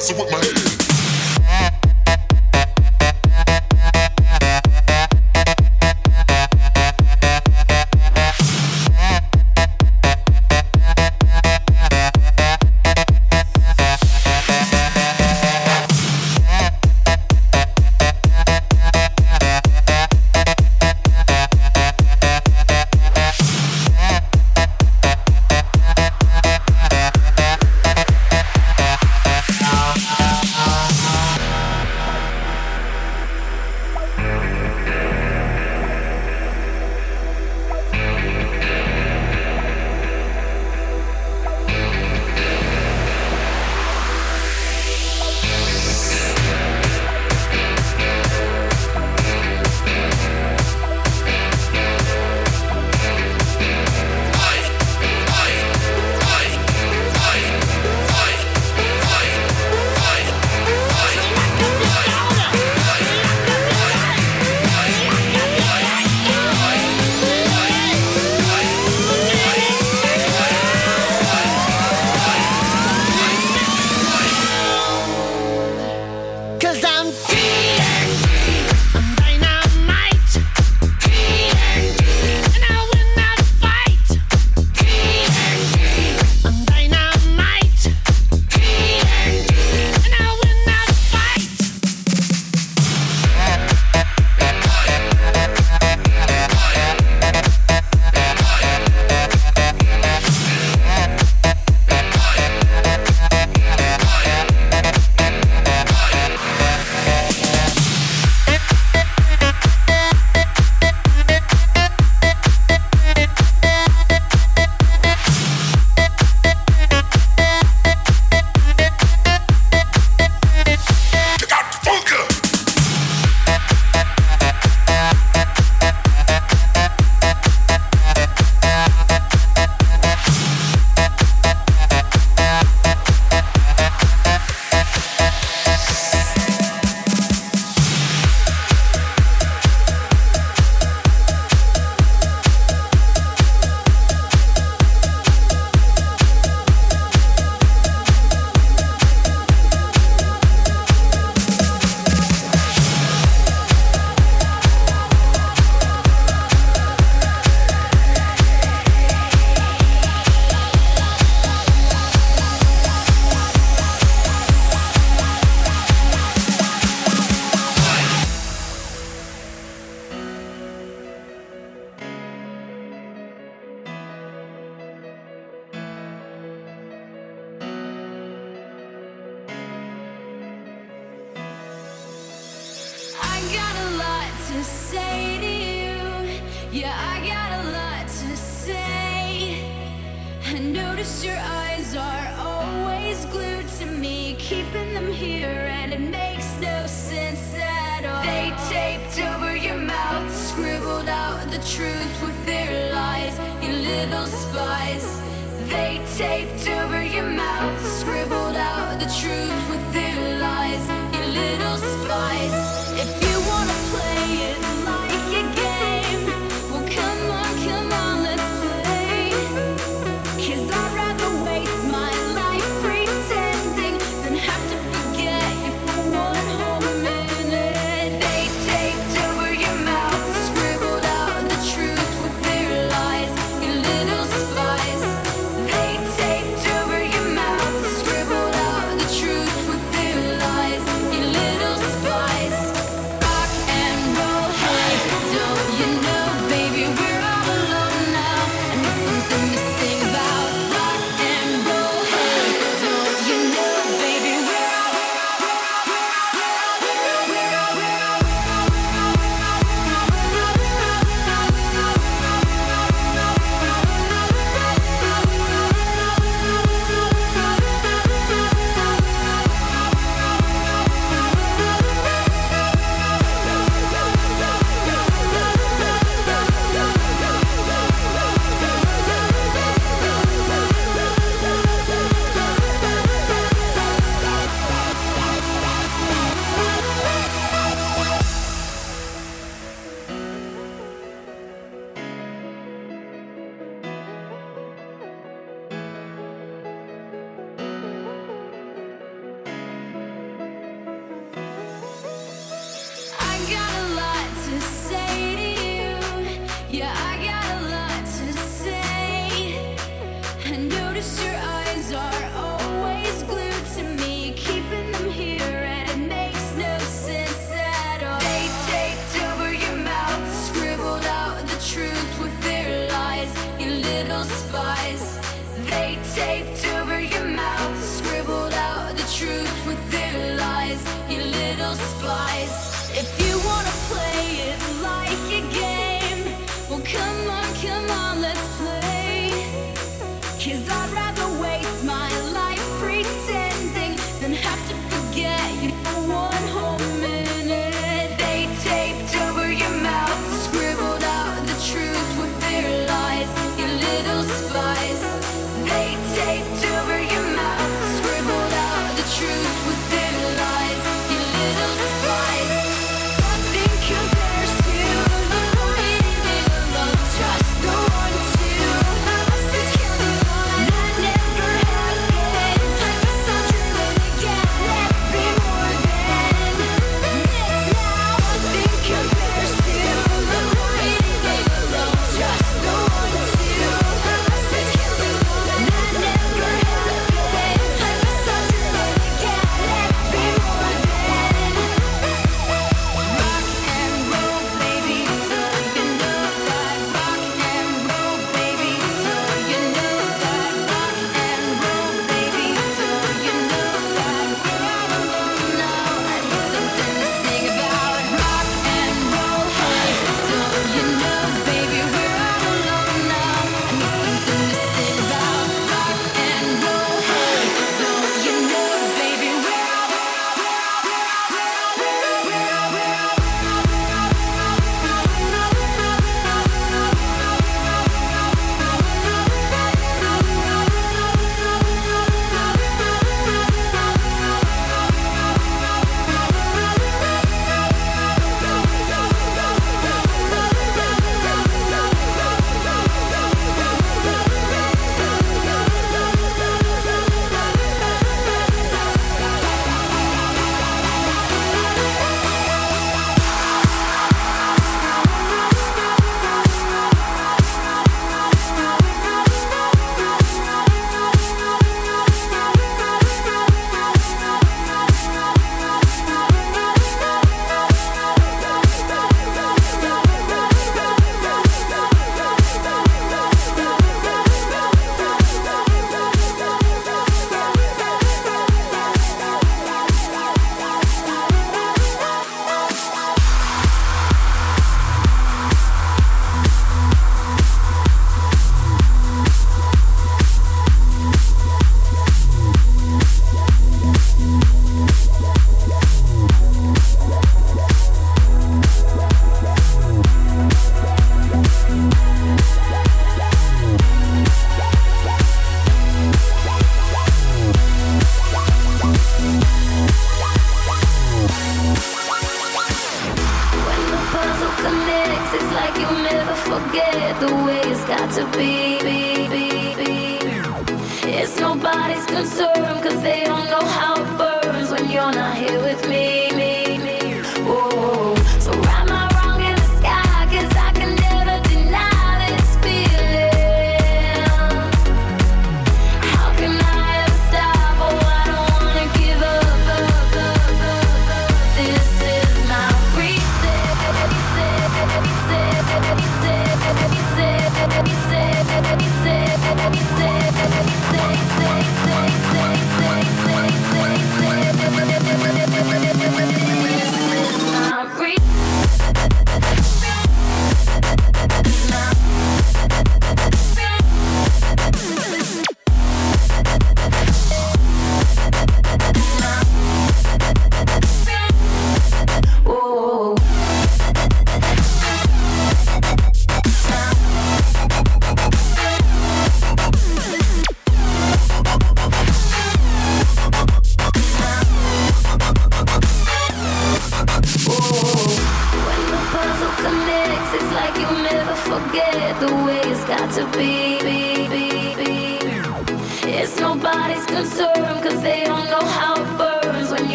messing with my head. truth with their lies, you little spies. They taped over your mouth, scribble.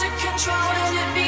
to control and it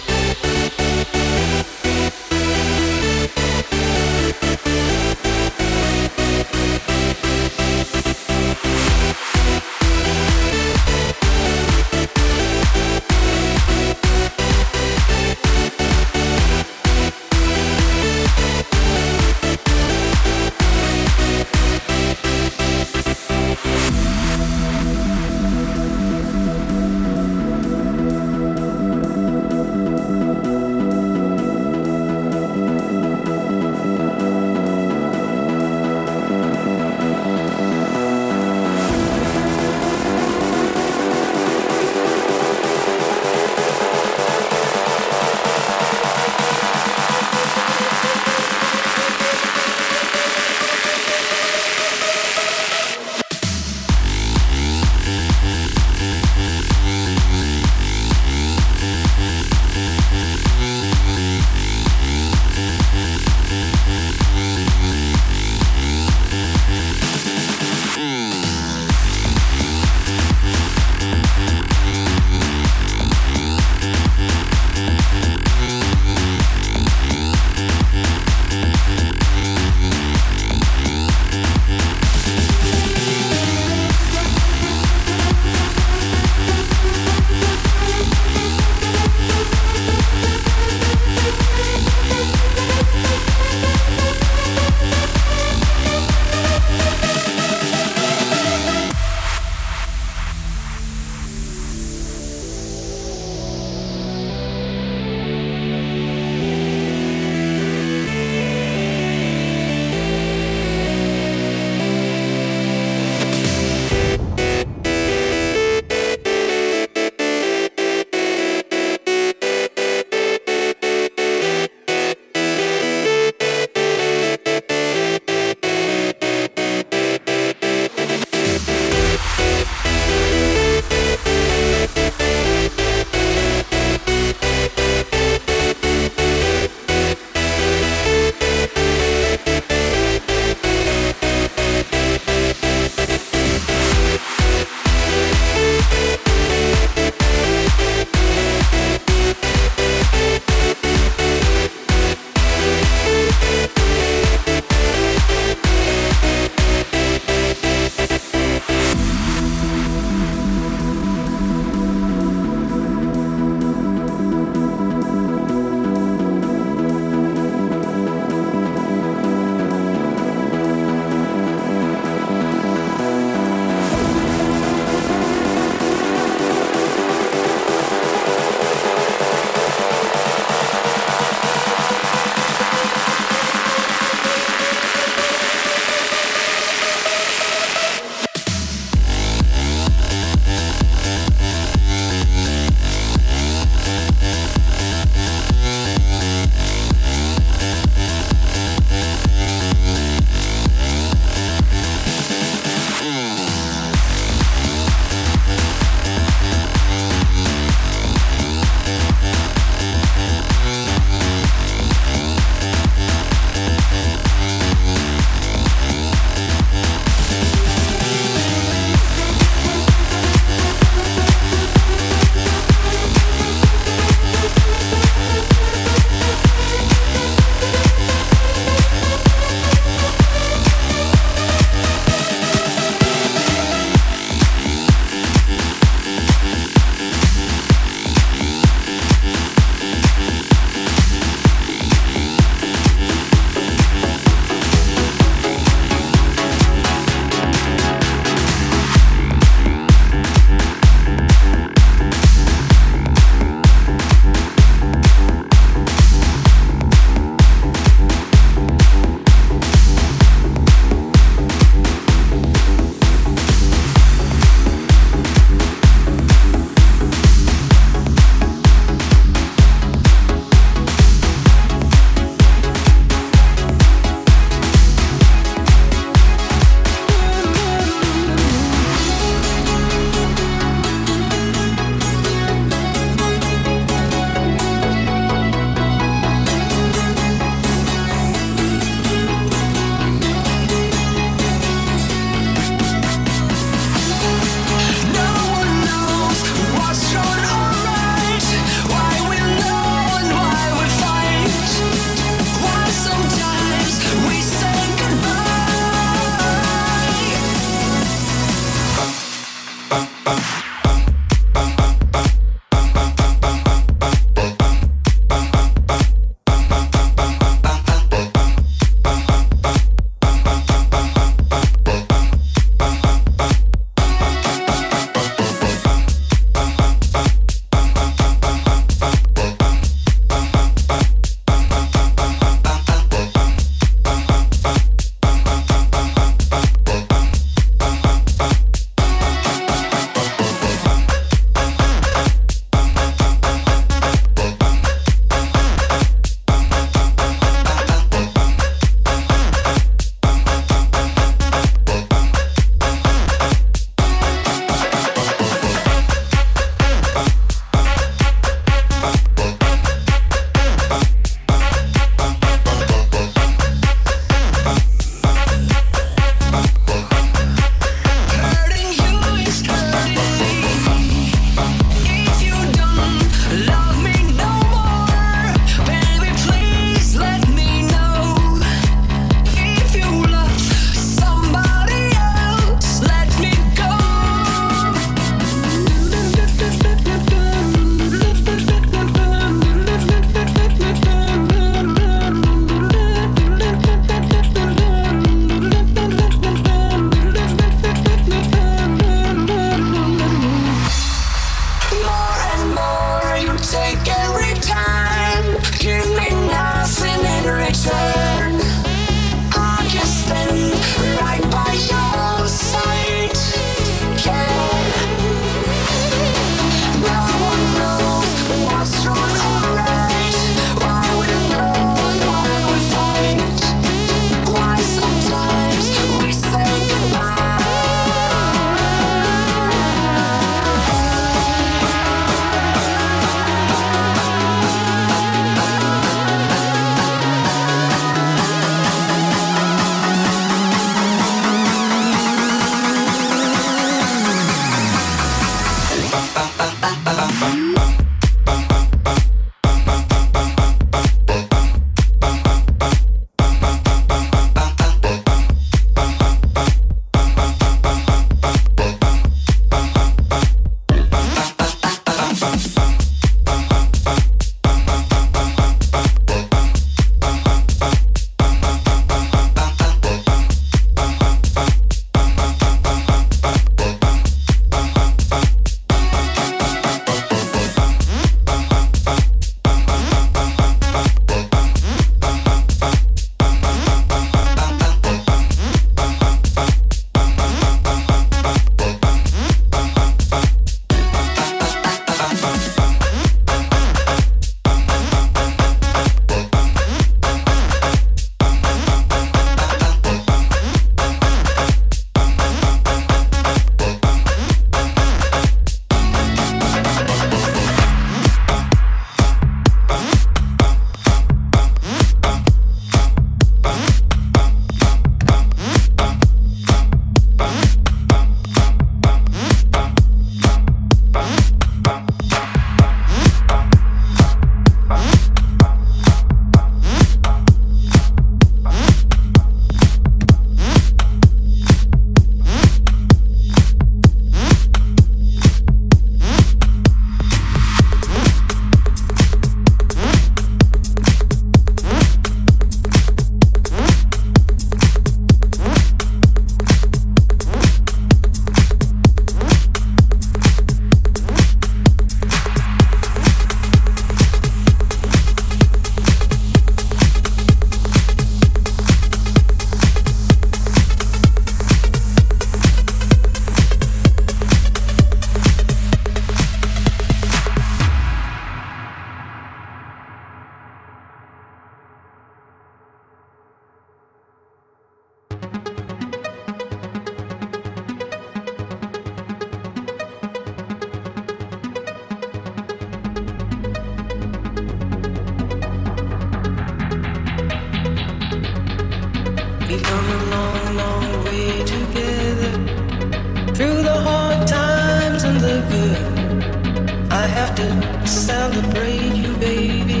celebrate you, baby.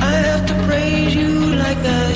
I have to praise you like that.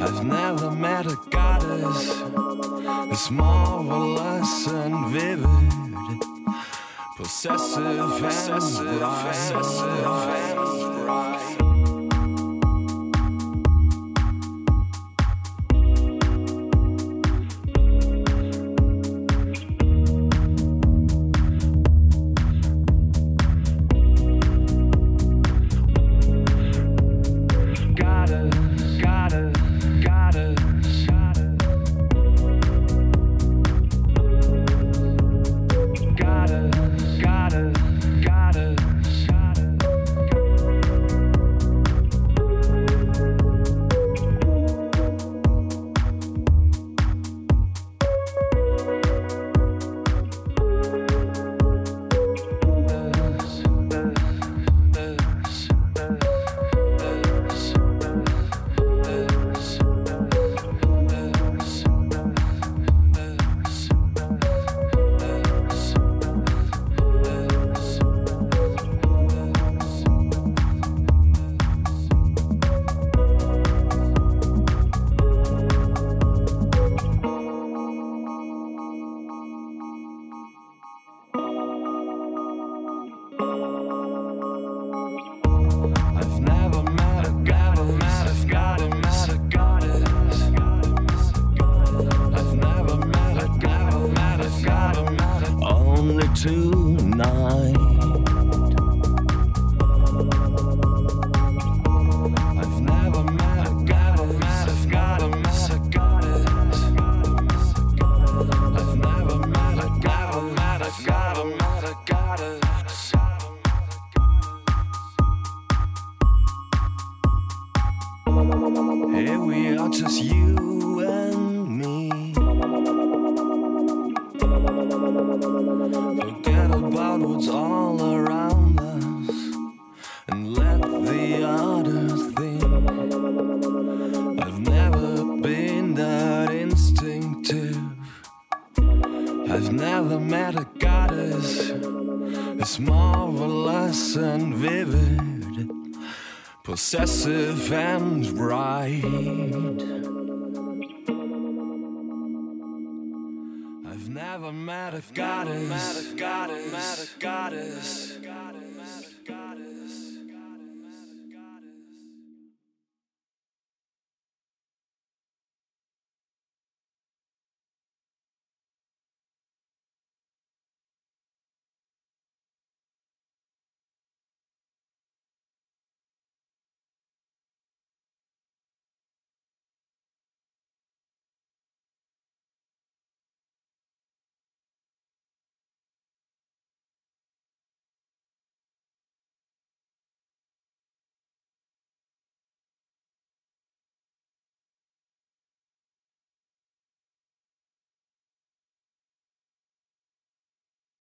I've never met a goddess as marvelous and vivid, possessive, possessive, possessive.